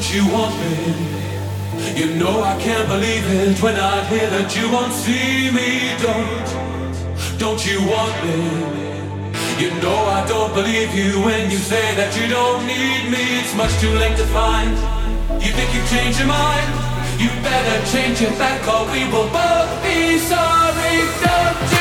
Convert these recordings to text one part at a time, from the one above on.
that you want me. You know I can't believe it when I hear that you won't see me. Don't, don't you want me? You know I don't believe you when you say that you don't need me. It's much too late to find. You think you've changed your mind? You better change it back or we will both be sorry. Don't you?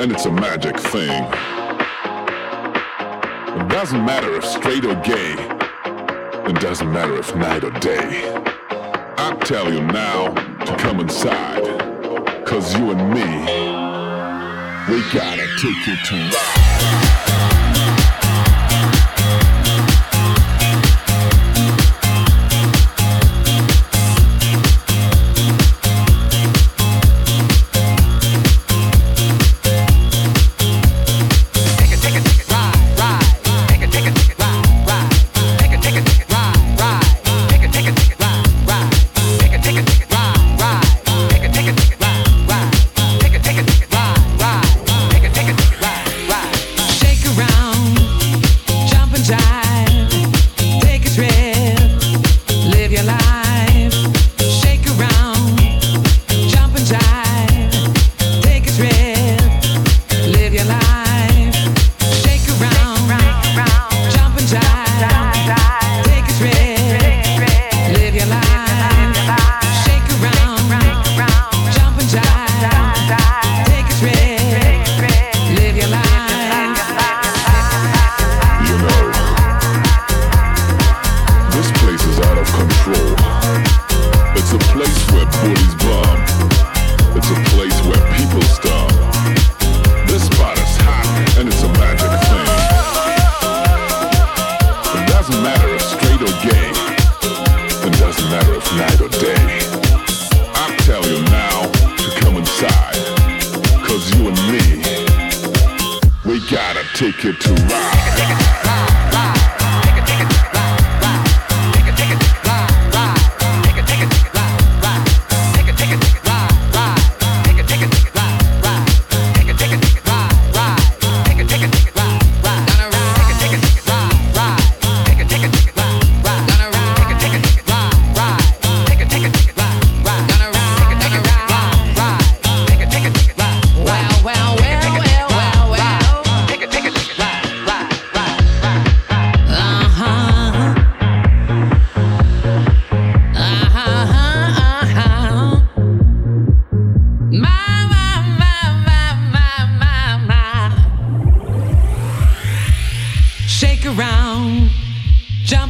and it's a magic thing. It doesn't matter if straight or gay, it doesn't matter if night or day. I tell you now to come inside, cause you and me, we gotta take you to.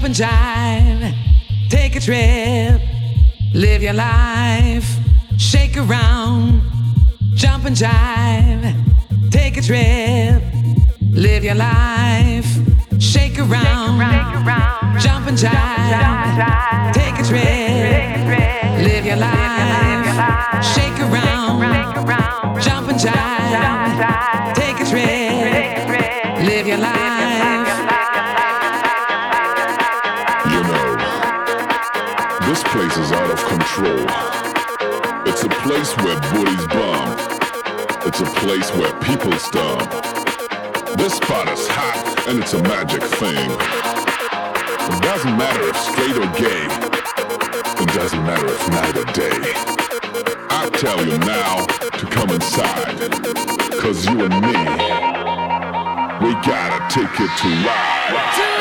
and jive, take a trip, live your life, shake around, jump and jive, take a trip, live your life, shake around, jump and jive, take a trip, live your life, shake around, jump and jive, take a trip, live your life. place is out of control. It's a place where booties bomb. It's a place where people starve. This spot is hot and it's a magic thing. It doesn't matter if straight or gay. It doesn't matter if night or day. I tell you now to come inside. Cause you and me, we gotta take it to ride.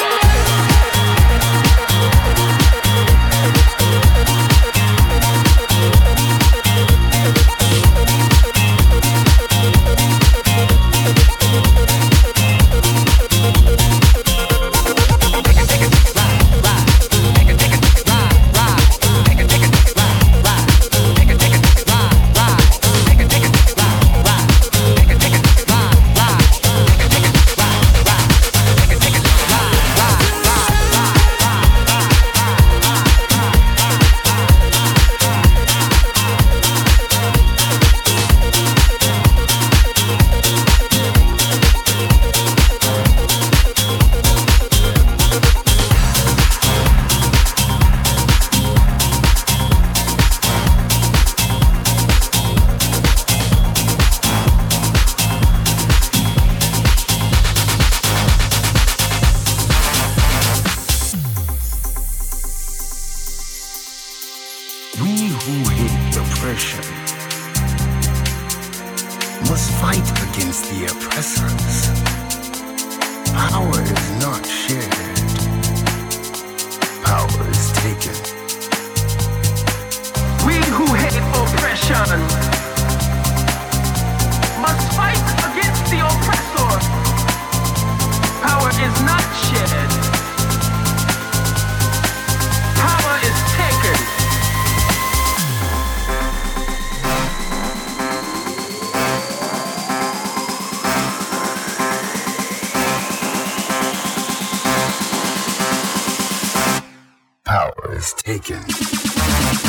Is taken.